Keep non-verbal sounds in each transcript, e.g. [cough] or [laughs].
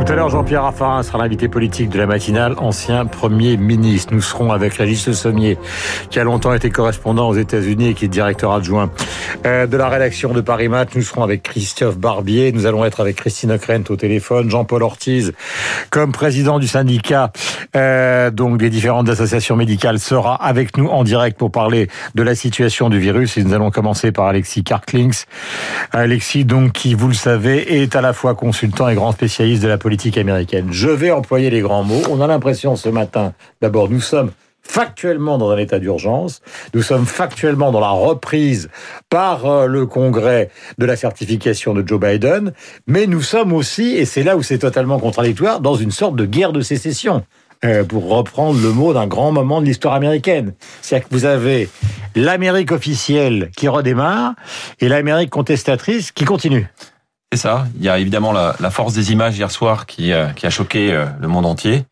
Tout à l'heure, Jean-Pierre Raffarin sera l'invité politique de la matinale, ancien Premier ministre. Nous serons avec Régis Sommier, qui a longtemps été correspondant aux États-Unis et qui est directeur adjoint euh, de la rédaction de Paris Match. Nous serons avec Christophe Barbier. Nous allons être avec Christine Ockrent au téléphone. Jean-Paul Ortiz, comme président du syndicat euh, donc des différentes associations médicales, sera avec nous en direct pour parler de la situation du virus. Et nous allons commencer par Alexis Karklings. Alexis, donc, qui, vous le savez, est à la fois consultant et grand spécialiste de la politique politique américaine. Je vais employer les grands mots. On a l'impression ce matin, d'abord, nous sommes factuellement dans un état d'urgence. Nous sommes factuellement dans la reprise par euh, le Congrès de la certification de Joe Biden, mais nous sommes aussi, et c'est là où c'est totalement contradictoire, dans une sorte de guerre de sécession. Euh, pour reprendre le mot d'un grand moment de l'histoire américaine. C'est-à-dire que vous avez l'Amérique officielle qui redémarre et l'Amérique contestatrice qui continue. C'est ça. Il y a évidemment la, la, force des images hier soir qui, euh, qui a choqué euh, le monde entier.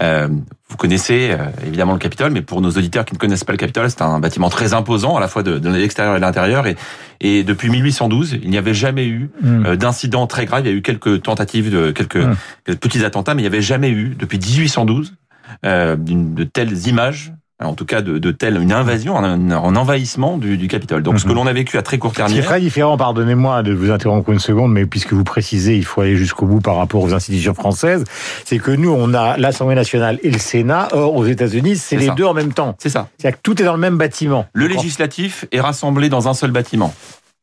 Euh, vous connaissez euh, évidemment le Capitole, mais pour nos auditeurs qui ne connaissent pas le Capitole, c'est un bâtiment très imposant à la fois de, de l'extérieur et de l'intérieur. Et, et depuis 1812, il n'y avait jamais eu mm. d'incident très grave. Il y a eu quelques tentatives de quelques, mm. quelques petits attentats, mais il n'y avait jamais eu depuis 1812 de telles images en tout cas de, de telle une invasion, un, un envahissement du, du, Capitole. Donc ce que mhm. l'on a vécu à très court terme. C'est très différent, pardonnez-moi de vous interrompre une seconde, mais puisque vous précisez, il faut aller jusqu'au bout par rapport aux institutions françaises, c'est que nous, on a l'Assemblée nationale et le Sénat, or aux États-Unis, c'est les deux en même temps. C'est ça. C'est-à-dire que tout est dans le même bâtiment. Le législatif est rassemblé dans un seul bâtiment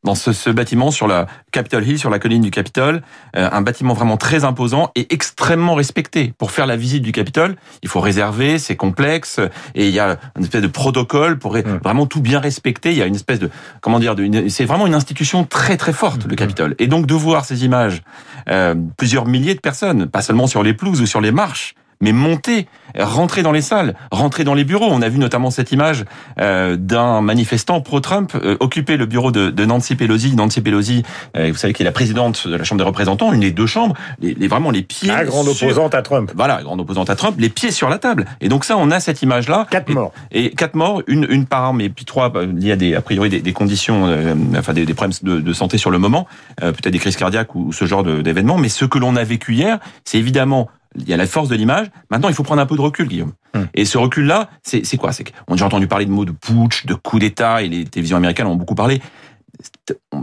dans ce, ce, bâtiment sur la Capitol Hill, sur la colline du Capitole, euh, un bâtiment vraiment très imposant et extrêmement respecté. Pour faire la visite du Capitole, il faut réserver, c'est complexe et il y a une espèce de protocole pour vraiment tout bien respecter. Il y a une espèce de comment dire, c'est vraiment une institution très très forte le Capitole. Et donc de voir ces images, euh, plusieurs milliers de personnes, pas seulement sur les pelouses ou sur les marches, mais monter, rentrer dans les salles, rentrer dans les bureaux. On a vu notamment cette image euh, d'un manifestant pro-Trump euh, occuper le bureau de, de, Nancy Pelosi. Nancy Pelosi, euh, vous savez, qui est la présidente de la Chambre des représentants, une des deux chambres, les, les vraiment les pieds. La grande opposante à Trump. Voilà, grande opposante à Trump, les pieds sur la table. Et donc ça, on a cette image-là. Quatre morts. Et, quatre morts, une, une par arme, et puis trois, il y a des, a priori des, des conditions, euh, enfin des, des, problèmes de, de, santé sur le moment, euh, peut-être des crises cardiaques ou, ou ce genre d'événements. Mais ce que l'on a vécu hier, c'est évidemment il y a la force de l'image. Maintenant, il faut prendre un peu de recul, Guillaume. Hum. Et ce recul-là, c'est quoi? C'est qu'on a déjà entendu parler de mots de putsch, de coup d'État, et les télévisions américaines ont beaucoup parlé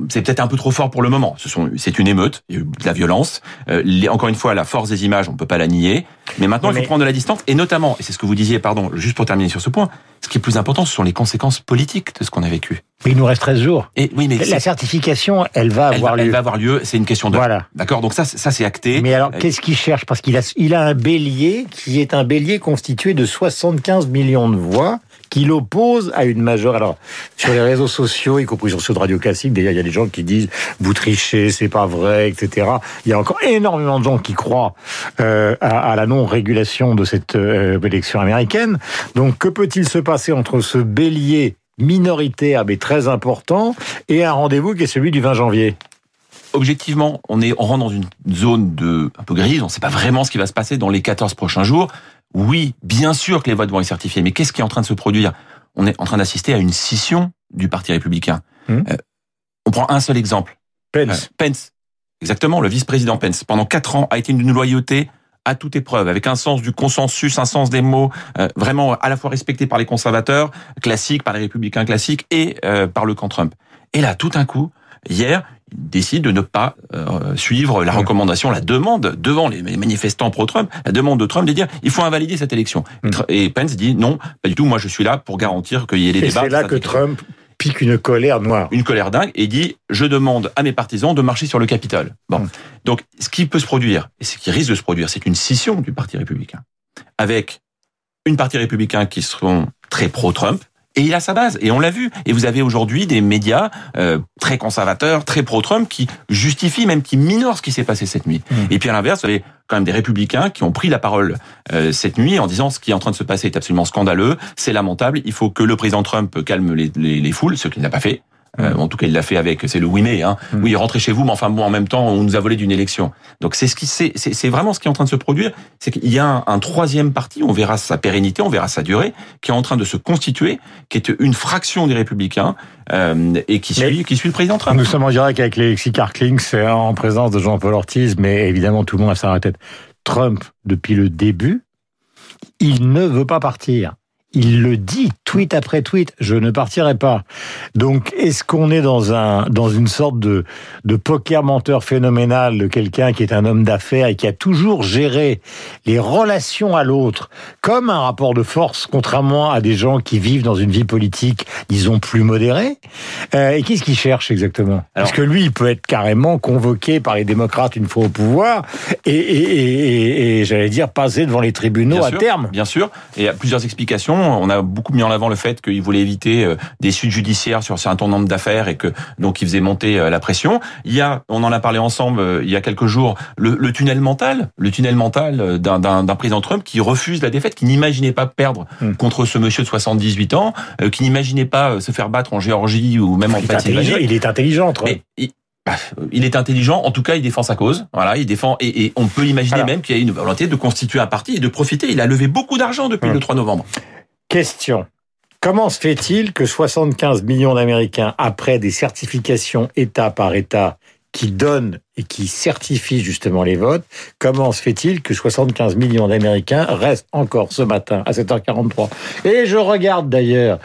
c'est peut-être un peu trop fort pour le moment. Ce sont, c'est une émeute, il y a eu de la violence. Euh, les, encore une fois, la force des images, on peut pas la nier. Mais maintenant, il faut prendre de la distance. Et notamment, et c'est ce que vous disiez, pardon, juste pour terminer sur ce point, ce qui est plus important, ce sont les conséquences politiques de ce qu'on a vécu. Mais il nous reste 13 jours. Et oui, mais la certification, elle va avoir lieu. Elle va avoir lieu. C'est une question de. Voilà. D'accord. Donc ça, ça c'est acté. Mais alors, qu'est-ce qu'il cherche? Parce qu'il a, il a un bélier qui est un bélier constitué de 75 millions de voix qui l'oppose à une majeure. Alors, sur les réseaux sociaux, y compris sur ceux de Radio Classique, d'ailleurs, il y a des gens qui disent vous trichez, c'est pas vrai, etc. Il y a encore énormément de gens qui croient euh, à, à, la non-régulation de cette euh, élection américaine. Donc, que peut-il se passer entre ce bélier minoritaire mais très important et un rendez-vous qui est celui du 20 janvier? Objectivement, on est on rentre dans une zone de un peu grise, on ne sait pas vraiment ce qui va se passer dans les 14 prochains jours. Oui, bien sûr que les votes vont être certifiés, mais qu'est-ce qui est en train de se produire? On est en train d'assister à une scission du Parti républicain. Mmh. Euh, on prend un seul exemple. Pence. Euh, Pence. Exactement, le vice-président Pence. Pendant quatre ans, a été une loyauté à toute épreuve, avec un sens du consensus, un sens des mots, euh, vraiment à la fois respecté par les conservateurs classiques, par les républicains classiques et euh, par le camp Trump. Et là, tout un coup, hier, décide de ne pas euh, suivre la recommandation, la demande devant les manifestants pro-Trump, la demande de Trump de dire il faut invalider cette élection. Mm. Et Pence dit non, pas du tout. Moi, je suis là pour garantir qu'il y ait les et débats. C'est là que Trump pique une colère noire. Une colère dingue et dit je demande à mes partisans de marcher sur le Capitole. Bon, mm. donc ce qui peut se produire et ce qui risque de se produire, c'est une scission du Parti républicain avec une partie républicain qui seront très pro-Trump et il a sa base. Et on l'a vu. Et vous avez aujourd'hui des médias euh, très conservateurs, très pro-Trump, qui justifient, même qui minorent ce qui s'est passé cette nuit. Mmh. Et puis à l'inverse, vous avez quand même des républicains qui ont pris la parole euh, cette nuit en disant ce qui est en train de se passer est absolument scandaleux, c'est lamentable, il faut que le président Trump calme les, les, les foules, ce qu'il n'a pas fait. Euh, en tout cas, il l'a fait avec, c'est le oui mais. Hein. Mm. Oui, rentrez chez vous, mais enfin bon, en même temps, on nous a volé d'une élection. Donc c'est ce qui, c'est, vraiment ce qui est en train de se produire. C'est qu'il y a un, un troisième parti, on verra sa pérennité, on verra sa durée, qui est en train de se constituer, qui est une fraction des Républicains euh, et qui Mais- suit, qui suit le président Trump. Nous sommes en direct avec Alexis Karkling, c'est en présence de Jean-Paul Ortiz, mais évidemment tout le monde a ça dans la tête. Trump, depuis le début, il ne veut pas partir. Il le dit, tweet après tweet, je ne partirai pas. Donc, est-ce qu'on est dans un dans une sorte de de poker menteur phénoménal de quelqu'un qui est un homme d'affaires et qui a toujours géré les relations à l'autre comme un rapport de force, contrairement à des gens qui vivent dans une vie politique, disons plus modérée? Euh, Et qu'est-ce qu'il cherche exactement? Parce que lui, il peut être carrément convoqué par les démocrates une fois au pouvoir et, et, et, et- et, j'allais dire passer devant les tribunaux Bien à sûr, terme. Bien sûr. Et il y a plusieurs explications. On a beaucoup mis en avant le fait qu'il voulait éviter euh, des suites judiciaires sur un certain nombre d'affaires et que donc il faisait monter euh, la pression. Il y a, on en a parlé ensemble euh, il y a quelques jours, le, le tunnel mental, le tunnel mental d'un- président Trump qui refuse la défaite, qui n'imaginait pas perdre Hmm. contre ce monsieur de 78 ans, qui n'imaginait pas se faire battre en Géorgie ou même en Pennsylvanie. il est intelligent Trump. Mais il, bah, il est intelligent, en tout cas, il défend sa cause. Voilà, il défend et, et on peut imaginer même qu'il y a une volonté de constituer un parti et de profiter. Il a levé beaucoup d'argent depuis Hum. le 3 novembre. Question. Comment se fait-il que 75 millions d'Américains, après des certifications État par État qui donnent et qui certifient justement les votes, comment se fait-il que 75 millions d'Américains restent encore ce matin à 7h43 Et je regarde d'ailleurs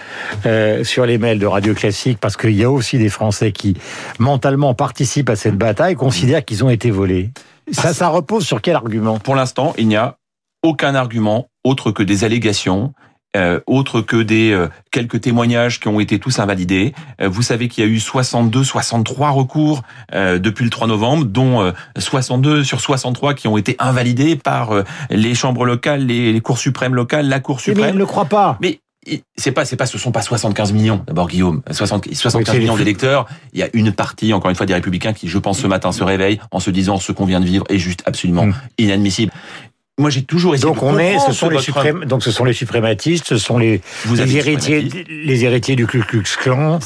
euh, sur les mails de Radio Classique parce qu'il y a aussi des Français qui mentalement participent à cette bataille, considèrent qu'ils ont été volés. Ça, ça repose sur quel argument? Pour l'instant, il n'y a aucun argument autre que des allégations. Euh, autre que des euh, quelques témoignages qui ont été tous invalidés. Euh, vous savez qu'il y a eu 62, 63 recours euh, depuis le 3 novembre, dont euh, 62 sur 63 qui ont été invalidés par euh, les chambres locales, les, les cours suprêmes locales, la Cour Mais ils suprême. ne le croient pas. Mais c'est pas, c'est pas, ce sont pas 75 millions. D'abord, Guillaume, 60, 75 c'est millions d'électeurs. Il y a une partie, encore une fois, des républicains qui, je pense, ce matin se réveillent en se disant ce qu'on vient de vivre est juste absolument Mm. inadmissible. Moi, j'ai toujours essayé Donc de on est, ce sont les suprém- donc ce sont les suprématistes, ce sont les, les héritiers, les héritiers du Ku Klux Klan.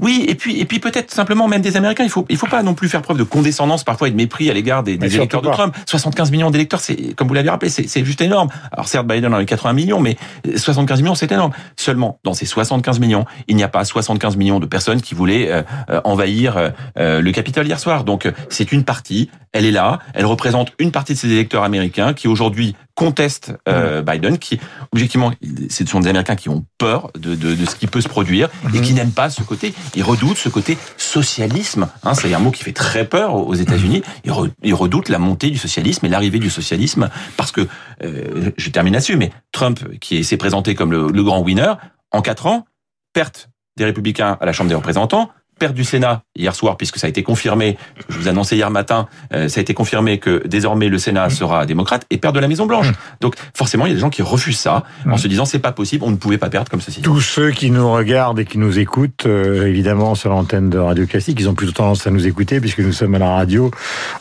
Oui, et puis et puis peut-être simplement même des Américains. Il faut il faut pas non plus faire preuve de condescendance parfois et de mépris à l'égard des, électeurs de. Trump. 75 millions d'électeurs, c'est comme vous l'avez rappelé, c'est c'est juste énorme. Alors certes, Biden en a eu 80 millions, mais 75 millions, c'est énorme. Seulement, dans ces 75 millions, il n'y a pas 75 millions de personnes qui voulaient euh, euh, envahir euh, euh, le Capitole hier soir. Donc euh, c'est une partie, elle est là, elle représente une partie de ces électeurs américains qui aujourd'hui contestent euh, Biden, qui objectivement, ce sont des Américains qui ont peur de, de, de ce qui peut se produire et qui n'aiment pas ce côté. Ils redoutent ce côté socialisme. Hein, c'est un mot qui fait très peur aux États-Unis. Ils, re- ils redoutent la montée du socialisme et l'arrivée du socialisme parce que euh, je termine là-dessus. Mais Trump, qui s'est présenté comme le, le grand winner, en quatre ans, perte des républicains à la Chambre des représentants, perte du Sénat hier soir, puisque ça a été confirmé, je vous annonçais hier matin, euh, ça a été confirmé que désormais le Sénat sera démocrate, et perte de la Maison Blanche. Donc forcément, il y a des gens qui refusent ça, en se disant c'est pas possible, on ne pouvait pas perdre comme ceci. Tous ceux qui nous regardent et qui nous écoutent, euh, évidemment sur l'antenne de Radio Classique, ils ont plutôt tendance à nous écouter puisque nous sommes à la radio,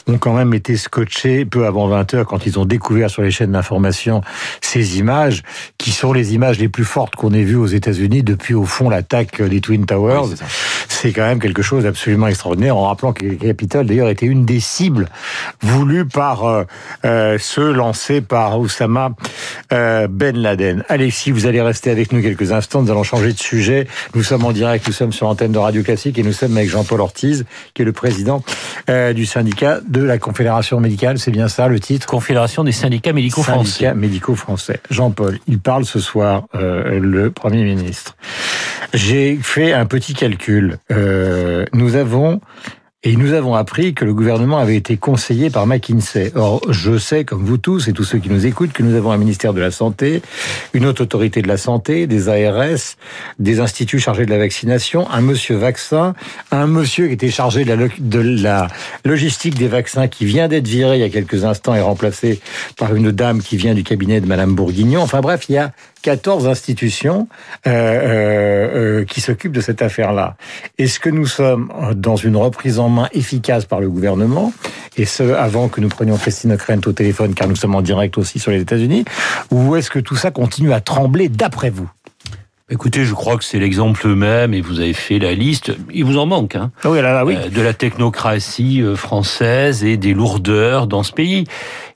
ont quand même été scotchés peu avant 20 heures quand ils ont découvert sur les chaînes d'information ces images qui sont les images les plus fortes qu'on ait vues aux États-Unis depuis au fond l'attaque des Twin Towers. Oui, c'est quand même quelque chose d'absolument extraordinaire, en rappelant que le Capitole, d'ailleurs, était une des cibles voulues par euh, euh, ceux lancés par Oussama euh, Ben Laden. Alexis, vous allez rester avec nous quelques instants, nous allons changer de sujet. Nous sommes en direct, nous sommes sur l'antenne de Radio Classique et nous sommes avec Jean-Paul Ortiz, qui est le président euh, du syndicat de la Confédération médicale, c'est bien ça le titre? Confédération des syndicats médicaux français. Syndicat médicaux français. Jean-Paul, il parle ce soir, euh, le Premier ministre. J'ai fait un petit calcul. Euh, nous avons et nous avons appris que le gouvernement avait été conseillé par McKinsey. Or, je sais, comme vous tous et tous ceux qui nous écoutent, que nous avons un ministère de la Santé, une haute autorité de la santé, des ARS, des instituts chargés de la vaccination, un monsieur vaccin, un monsieur qui était chargé de la, de la logistique des vaccins qui vient d'être viré il y a quelques instants et remplacé par une dame qui vient du cabinet de Madame Bourguignon. Enfin bref, il y a 14 institutions euh, euh, euh, qui s'occupent de cette affaire-là. Est-ce que nous sommes dans une reprise en main efficace par le gouvernement, et ce, avant que nous prenions Christine O'Krent au téléphone, car nous sommes en direct aussi sur les États-Unis, ou est-ce que tout ça continue à trembler d'après vous? Écoutez, je crois que c'est l'exemple même, et vous avez fait la liste, il vous en manque, hein, oui, là, là, oui. de la technocratie française et des lourdeurs dans ce pays.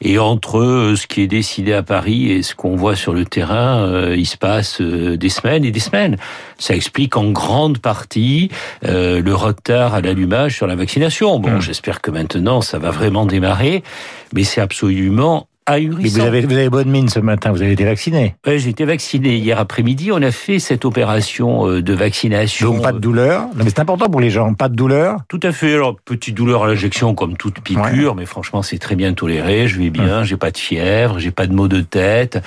Et entre ce qui est décidé à Paris et ce qu'on voit sur le terrain, il se passe des semaines et des semaines. Ça explique en grande partie le retard à l'allumage sur la vaccination. Bon, mmh. j'espère que maintenant ça va vraiment démarrer, mais c'est absolument vous avez, vous avez bonne mine ce matin, vous avez été vacciné. Oui, j'ai été vacciné hier après-midi. On a fait cette opération euh, de vaccination. Donc pas de douleur. Non, mais c'est important pour les gens, pas de douleur. Tout à fait. Alors petite douleur à l'injection comme toute piqûre, mais franchement c'est très bien toléré. Je vais bien, j'ai pas de fièvre, j'ai pas de maux de tête.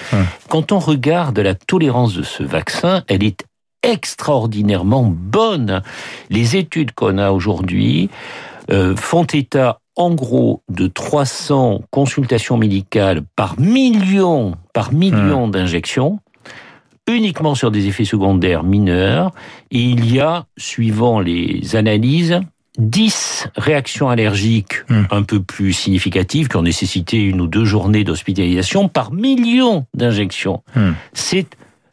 Quand on regarde la tolérance de ce vaccin, elle est extraordinairement bonne. Les études qu'on a aujourd'hui euh, font état en gros de 300 consultations médicales par million, par million hmm. d'injections, uniquement sur des effets secondaires mineurs. Et il y a, suivant les analyses, 10 réactions allergiques hmm. un peu plus significatives qui ont nécessité une ou deux journées d'hospitalisation par million d'injections. Hmm. C'est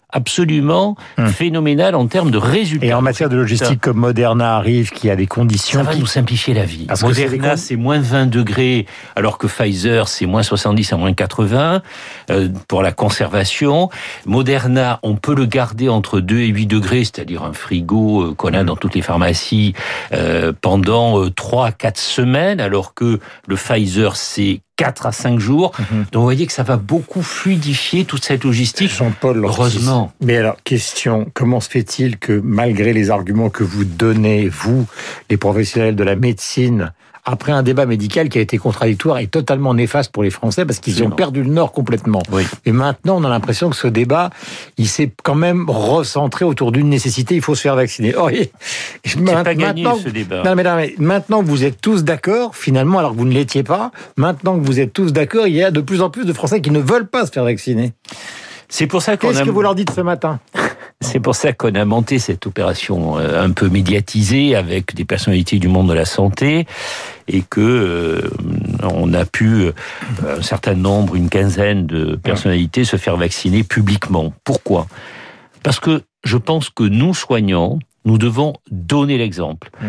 absolument hum. phénoménal en termes de résultats. Et en matière de logistique comme Moderna arrive, qui a des conditions... Ça va nous simplifier la vie. Moderna, c'est moins 20 degrés, alors que Pfizer, c'est moins 70 à moins 80 euh, pour la conservation. Moderna, on peut le garder entre 2 et 8 degrés, c'est-à-dire un frigo euh, qu'on a dans toutes les pharmacies, euh, pendant 3 à 4 semaines, alors que le Pfizer, c'est 4 à 5 jours. Mhm. Donc vous voyez que ça va beaucoup fluidifier toute cette logistique. Jean-Paul, heureusement. Mais alors, question, comment se fait-il que malgré les arguments que vous donnez, vous, les professionnels de la médecine, après un débat médical qui a été contradictoire et totalement néfaste pour les Français parce qu'ils ont perdu le Nord complètement. Et maintenant, on a l'impression que ce débat, il s'est quand même recentré autour d'une nécessité, il faut se faire vacciner. Oh, pas gagné ce débat. Non mais, non, mais maintenant que vous êtes tous d'accord, finalement, alors que vous ne l'étiez pas, maintenant que vous êtes tous d'accord, il y a de plus en plus de Français qui ne veulent pas se faire vacciner. C'est pour ça qu'on Qu'est-ce que vous leur dites ce matin? C'est pour ça qu'on a monté cette opération euh, un peu médiatisée avec des personnalités du monde de la santé et que euh, on a pu euh, un certain nombre, une quinzaine de personnalités se faire vacciner publiquement. Pourquoi? Parce que je pense que nous soignants, nous devons donner l'exemple. Mmh.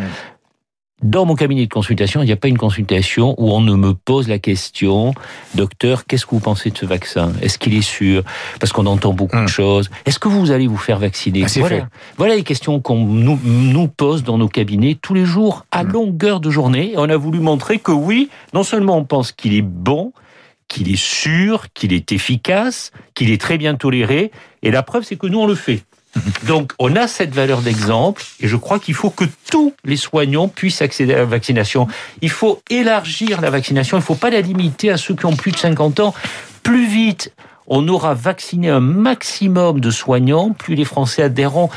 Dans mon cabinet de consultation, il n'y a pas une consultation où on ne me pose la question, docteur, qu'est-ce que vous pensez de ce vaccin? Est-ce qu'il est sûr? Parce qu'on entend beaucoup de hum. choses. Est-ce que vous allez vous faire vacciner? Ah, voilà. voilà les questions qu'on nous, nous, pose dans nos cabinets tous les jours, à hum. longueur de journée. on a voulu montrer que oui, non seulement on pense qu'il est bon, qu'il est sûr, qu'il est efficace, qu'il est très bien toléré, et la preuve c'est que nous on le fait. Donc, on a cette valeur d'exemple et je crois qu'il faut que tous les soignants puissent accéder à la vaccination. Il faut élargir la vaccination, il ne faut pas la limiter à ceux qui ont plus de 50 ans. Plus vite on aura vacciné un maximum de soignants, plus les Français adhéreront.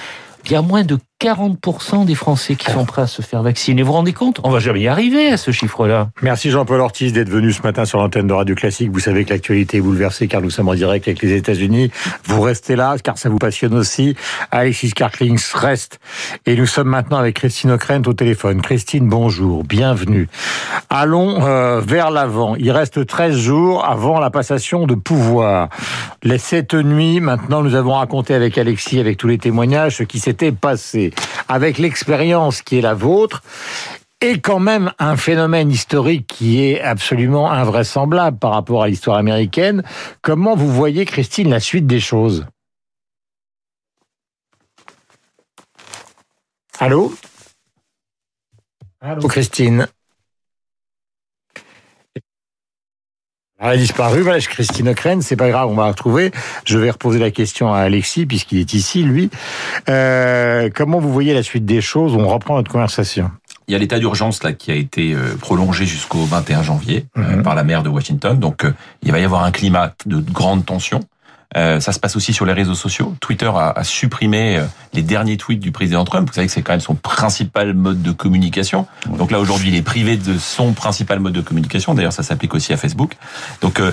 A moins de 40% des Français qui sont prêts à se faire vacciner. Vous vous rendez compte? On va jamais y arriver à ce chiffre-là. Merci Jean-Paul Ortiz d'être venu ce matin sur l'antenne de Radio Classique. Vous savez que l'actualité est bouleversée car nous sommes en direct avec les États-Unis. Vous restez là car ça vous passionne aussi. Alexis Karklings reste. Et nous sommes maintenant avec Christine Ockrent au téléphone. Christine, bonjour, bienvenue. Allons euh, vers l'avant. Il reste 13 jours avant la passation de pouvoir. Les sept nuits, maintenant, nous avons raconté avec Alexis, avec tous les témoignages, ce qui s'était passé avec l'expérience qui est la vôtre, et quand même un phénomène historique qui est absolument invraisemblable par rapport à l'histoire américaine. Comment vous voyez, Christine, la suite des choses? Allô? Allô, Christine? Elle a disparu, voilà, Christine Ockrent, c'est pas grave, on va la retrouver. Je vais reposer la question à Alexis, puisqu'il est ici, lui. Euh, comment vous voyez la suite des choses? On reprend notre conversation. Il y a l'état d'urgence là qui a été euh, prolongé jusqu'au 21 janvier euh, mhm. par la maire de Washington. Donc il va y avoir un climat de grande tension. Euh, ça se passe aussi sur les réseaux sociaux. Twitter a, a, supprimé euh, les derniers tweets du président Trump. Vous savez que c'est quand même son principal mode de communication. Donc là aujourd'hui, il est privé de son principal mode de communication. D'ailleurs, ça s'applique aussi à Facebook. Donc euh,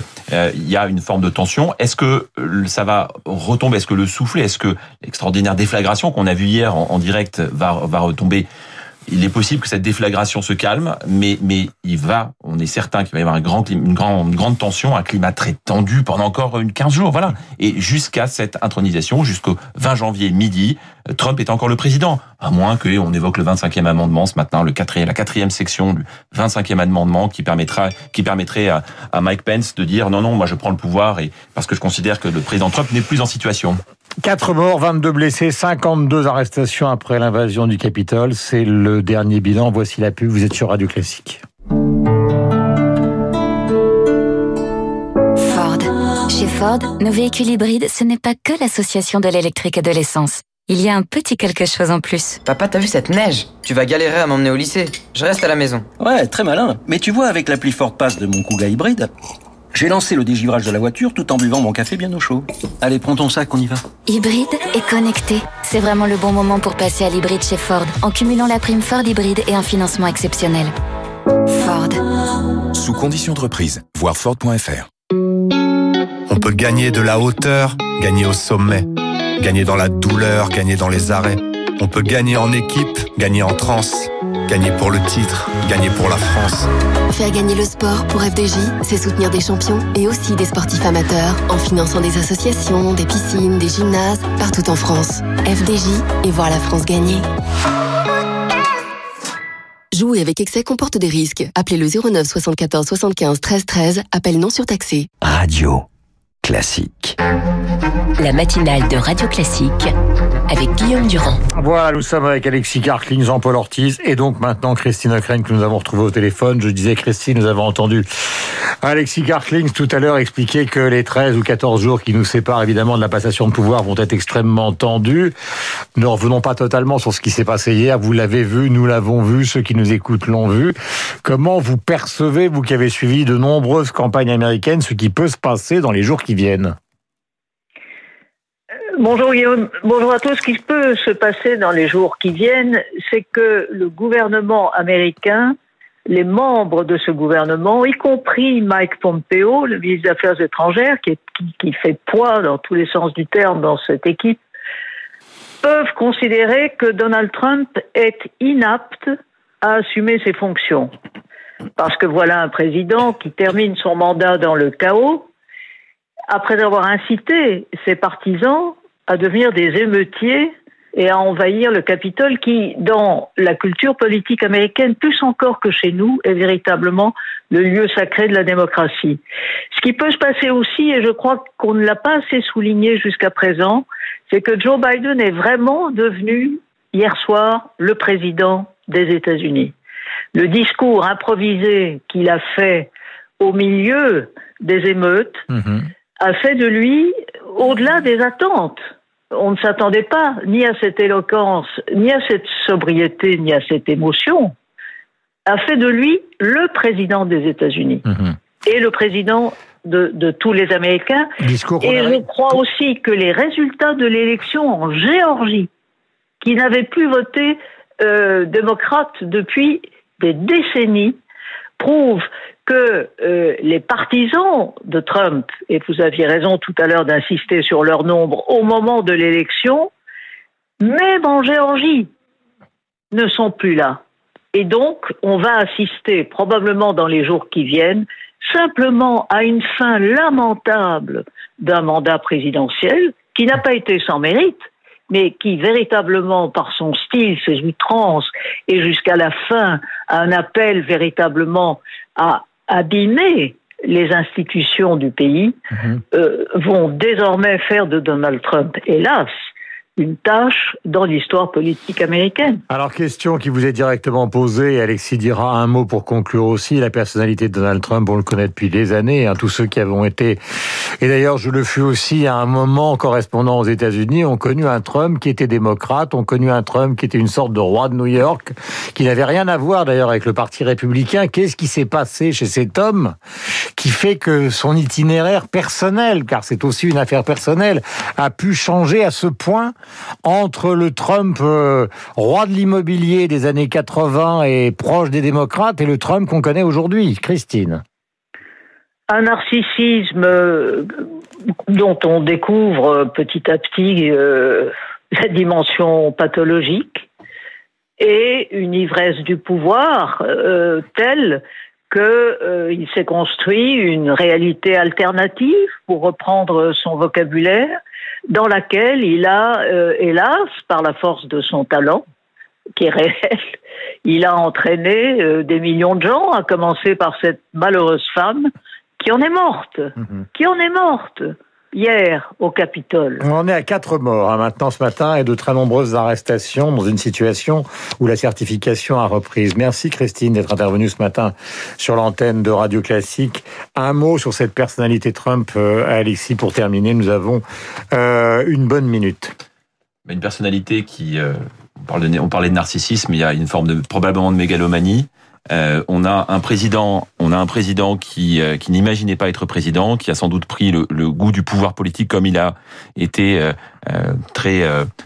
il y a une forme de tension. Est-ce que ça va retomber? Est-ce que le soufflet Est-ce que l'extraordinaire déflagration qu'on a vu hier en, en direct va, va retomber? Il est possible que cette déflagration se calme, mais mais il va, on est certain qu'il va y avoir un grand, une, grande, grande tension, un climat très tendu pendant encore une 15 jours, voilà. Et jusqu'à cette intronisation, jusqu'au 20 janvier midi, Trump est encore le président, à moins qu'on évoque le 25e amendement ce matin, le quatrième, la quatrième section du 25e amendement qui permettra, qui permettrait à, à Mike Pence de dire non non, moi je prends le pouvoir et parce que je considère que le président Trump n'est plus en situation. 4 morts, 22 blessés, 52 arrestations après l'invasion du Capitole. C'est le dernier bilan. Voici la pub. Vous êtes sur Radio Classique. Ford. Chez Ford, nos véhicules hybrides, ce n'est pas que l'association de l'électrique et de l'essence. Il y a un petit quelque chose en plus. Papa, t'as vu cette neige? Tu vas galérer à m'emmener au lycée. Je reste à la maison. Ouais, très malin. Mais tu vois, avec l'appli Ford Pass de mon Kuga hybride, j'ai lancé le dégivrage de la voiture tout en buvant mon café bien au chaud. Allez, prends ton sac, on y va. Hybride et connecté. C'est vraiment le bon moment pour passer à l'hybride chez Ford, en cumulant la prime Ford hybride et un financement exceptionnel. Ford. Sous conditions de reprise. Voir Ford.fr. On peut gagner de la hauteur, gagner au sommet, gagner dans la douleur, gagner dans les arrêts. On peut gagner en équipe, gagner en transe, gagner pour le titre, gagner pour la France. Faire gagner le sport pour FDJ, c'est soutenir des champions et aussi des sportifs amateurs en finançant des associations, des piscines, des gymnases, partout en France. FDJ et voir la France gagner. Jouer avec excès comporte des risques. Appelez le 09 74 75 13 13. Appel non surtaxé. Radio classique. La matinale de Radio Classique avec Guillaume Durand. Voilà, nous sommes avec Alexis Carcling, Jean-Paul Ortiz et donc maintenant Christine Ockrent que nous avons retrouvée au téléphone. Je disais Christine, nous avons entendu Alexis Carcling tout à l'heure expliquer que les 13 ou 14 jours qui nous séparent évidemment de la passation de pouvoir vont être extrêmement tendus. Ne revenons pas totalement sur ce qui s'est passé hier. Vous l'avez vu, nous l'avons vu, ceux qui nous écoutent l'ont vu. Comment vous percevez, vous qui avez suivi de nombreuses campagnes américaines, ce qui peut se passer dans les jours qui viennent? Bonjour Guillaume, bonjour à tous. Ce qui peut se passer dans les jours qui viennent, c'est que le gouvernement américain, les membres de ce gouvernement, y compris Mike Pompeo, le ministre des Affaires étrangères, qui, qui fait poids dans tous les sens du terme dans cette équipe, peuvent considérer que Donald Trump est inapte à assumer ses fonctions. Parce que voilà un président qui termine son mandat dans le chaos, après avoir incité ses partisans à devenir des émeutiers et à envahir le Capitole qui, dans la culture politique américaine, plus encore que chez nous, est véritablement le lieu sacré de la démocratie. Ce qui peut se passer aussi, et je crois qu'on ne l'a pas assez souligné jusqu'à présent, c'est que Joe Biden est vraiment devenu, hier soir, le président des États-Unis. Le discours improvisé qu'il a fait au milieu des émeutes mmh. A fait de lui, au-delà des attentes, on ne s'attendait pas ni à cette éloquence, ni à cette sobriété, ni à cette émotion, a fait de lui le président des États-Unis mmh. et le président de, de tous les Américains. Discours et je crois aussi que les résultats de l'élection en Géorgie, qui n'avait plus voté euh, démocrate depuis des décennies, prouvent que euh, les partisans de Trump, et vous aviez raison tout à l'heure d'insister sur leur nombre au moment de l'élection, même en Géorgie, ne sont plus là. Et donc, on va assister probablement dans les jours qui viennent simplement à une fin lamentable d'un mandat présidentiel qui n'a pas été sans mérite, mais qui véritablement, par son style, ses outrances, et jusqu'à la fin, un appel véritablement à abîmer les institutions du pays, mmh. euh, vont désormais faire de Donald Trump, hélas, une tâche dans l'histoire politique américaine. Alors, question qui vous est directement posée, Alexis dira un mot pour conclure aussi. La personnalité de Donald Trump, on le connaît depuis des années. Hein, tous ceux qui avons été, et d'ailleurs je le fus aussi à un moment correspondant aux États-Unis, ont connu un Trump qui était démocrate, ont connu un Trump qui était une sorte de roi de New York, qui n'avait rien à voir d'ailleurs avec le Parti républicain. Qu'est-ce qui s'est passé chez cet homme qui fait que son itinéraire personnel, car c'est aussi une affaire personnelle, a pu changer à ce point entre le Trump euh, roi de l'immobilier des années 80 et proche des démocrates et le Trump qu'on connaît aujourd'hui. Christine. Un narcissisme euh, dont on découvre petit à petit euh, la dimension pathologique et une ivresse du pouvoir euh, telle qu'il euh, s'est construit une réalité alternative, pour reprendre son vocabulaire, dans laquelle il a, euh, hélas, par la force de son talent, qui est réel, [laughs] il a entraîné euh, des millions de gens, à commencer par cette malheureuse femme qui en est morte, mhm. qui en est morte hier au Capitole. On est à quatre morts hein, maintenant ce matin et de très nombreuses arrestations dans une situation où la certification a reprise. Merci Christine d'être intervenue ce matin sur l'antenne de Radio Classique. Un mot sur cette personnalité Trump, euh, Alexis, pour terminer. Nous avons euh, une bonne minute. Une personnalité qui... Euh, on parlait de narcissisme, il y a une forme de probablement de mégalomanie. Euh, on a un président, on a un président qui euh, qui n'imaginait pas être président, qui a sans doute pris le, goût du pouvoir politique comme il a été euh, très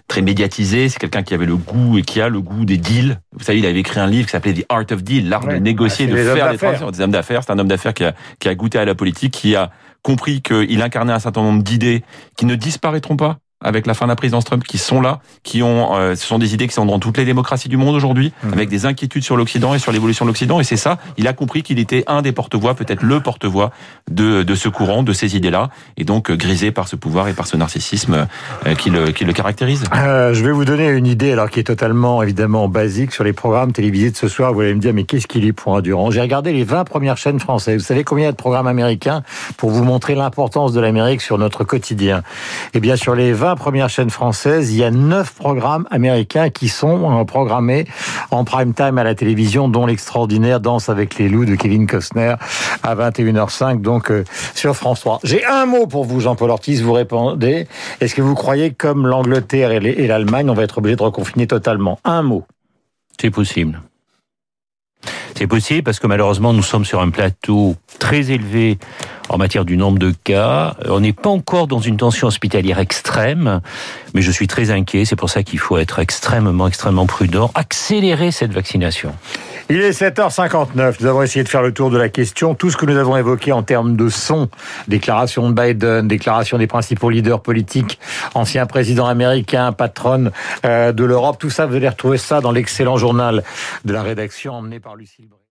très médiatisé. C'est quelqu'un qui avait le goût et qui a le goût des deals. Vous savez, il avait écrit un livre qui s'appelait The Art of Deal, l'art de négocier, de faire des transactions, des hommes d'affaires. C'est un homme d'affaires qui a qui a goûté à la politique, qui a compris qu'il incarnait un certain nombre d'idées qui ne disparaîtront pas avec la fin de la présidence Trump qui sont là, qui ont, euh, ce sont des idées qui sont dans toutes les démocraties du monde aujourd'hui, mhm. avec des inquiétudes sur l'Occident et sur l'évolution de l'Occident. Et c'est ça, il a compris qu'il était un des porte-voix, peut-être le porte-voix de, de ce courant, de ces idées-là, et donc euh, grisé par ce pouvoir et par ce narcissisme euh, qui, le, qui le caractérise. Euh, je vais vous donner une idée, alors qui est totalement évidemment basique sur les programmes télévisés de ce soir. Vous allez me dire, mais qu'est-ce qu'il est pour un Durand? J'ai regardé les 20 premières chaînes françaises. Vous savez combien il y a de programmes américains pour vous montrer l'importance de l'Amérique sur notre quotidien? Eh bien, sur les 20 premières chaînes françaises, il y a neuf programmes américains qui sont euh, programmés en prime time à la télévision, dont l'extraordinaire Danse avec les loups de Kevin Costner à 21h05, donc euh, sur France 3. J'ai un mot pour vous, Jean-Paul Ortiz, vous répondez. Est-ce que vous croyez comme l'Angleterre et l'Allemagne, on va être obligé de reconfiner totalement? Un mot. C'est possible. C'est possible parce que malheureusement nous sommes sur un plateau très élevé en matière du nombre de cas. On n'est pas encore dans une tension hospitalière extrême, mais je suis très inquiet. C'est pour ça qu'il faut être extrêmement, extrêmement prudent, accélérer cette vaccination. Il est 7h59. Nous avons essayé de faire le tour de la question. Tout ce que nous avons évoqué en termes de son, déclaration de Biden, déclaration des principaux leaders politiques, ancien président américain, patronne euh, de l'Europe, tout ça, vous allez retrouver ça dans l'excellent journal de la rédaction emmené par Lucille